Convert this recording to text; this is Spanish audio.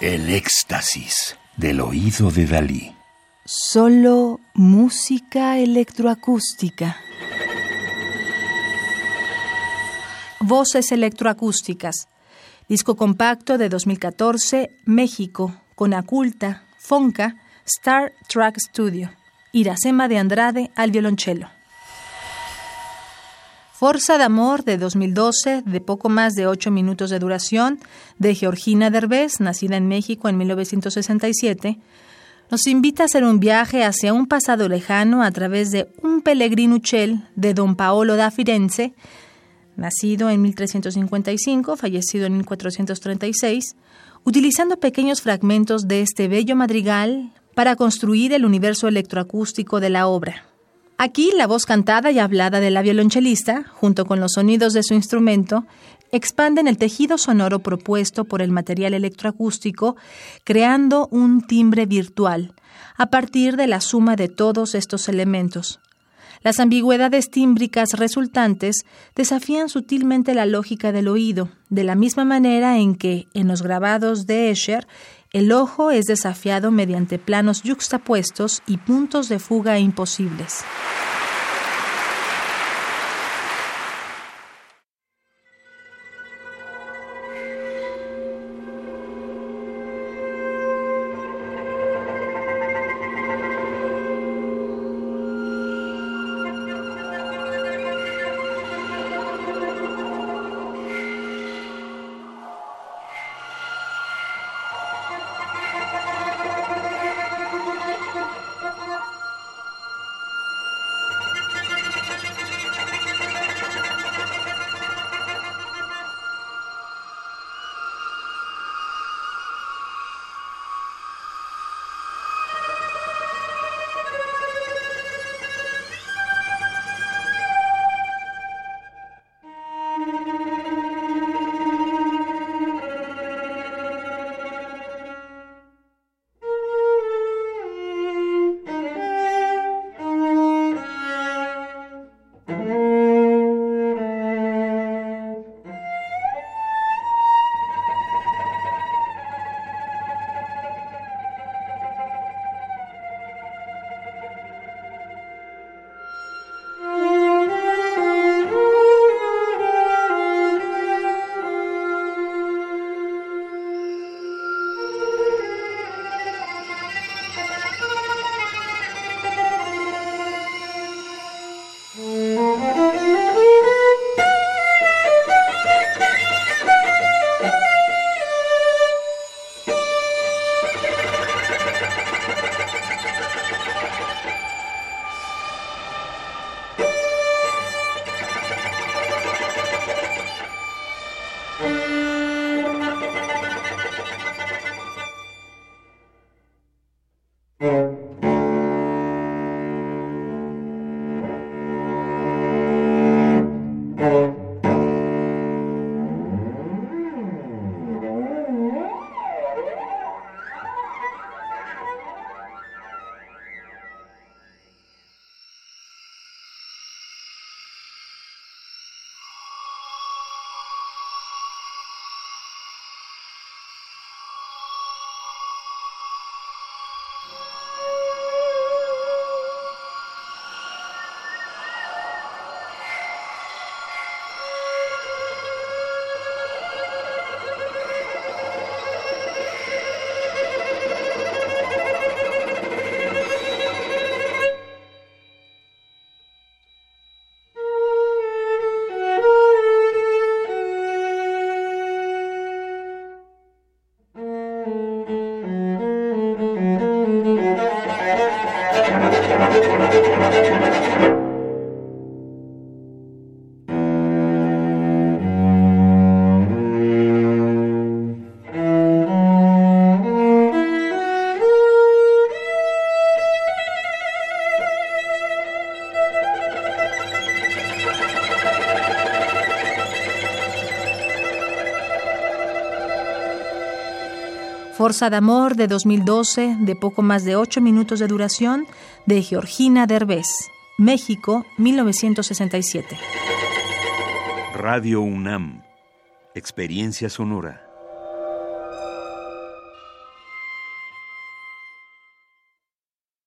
El éxtasis del oído de Dalí. Solo música electroacústica. Voces electroacústicas. Disco compacto de 2014, México, con Aculta, Fonca, Star Track Studio. Iracema de Andrade al violonchelo. Forza de Amor de 2012, de poco más de ocho minutos de duración, de Georgina Derbez, nacida en México en 1967, nos invita a hacer un viaje hacia un pasado lejano a través de un pellegrinuchel de don Paolo da Firenze, nacido en 1355, fallecido en 1436, utilizando pequeños fragmentos de este bello madrigal para construir el universo electroacústico de la obra. Aquí la voz cantada y hablada de la violonchelista, junto con los sonidos de su instrumento, expanden el tejido sonoro propuesto por el material electroacústico, creando un timbre virtual, a partir de la suma de todos estos elementos. Las ambigüedades tímbricas resultantes desafían sutilmente la lógica del oído, de la misma manera en que, en los grabados de Escher, el ojo es desafiado mediante planos yuxtapuestos y puntos de fuga imposibles. you なるほど。Forza de Amor de 2012, de poco más de 8 minutos de duración, de Georgina Derbez, México, 1967. Radio UNAM, Experiencia Sonora.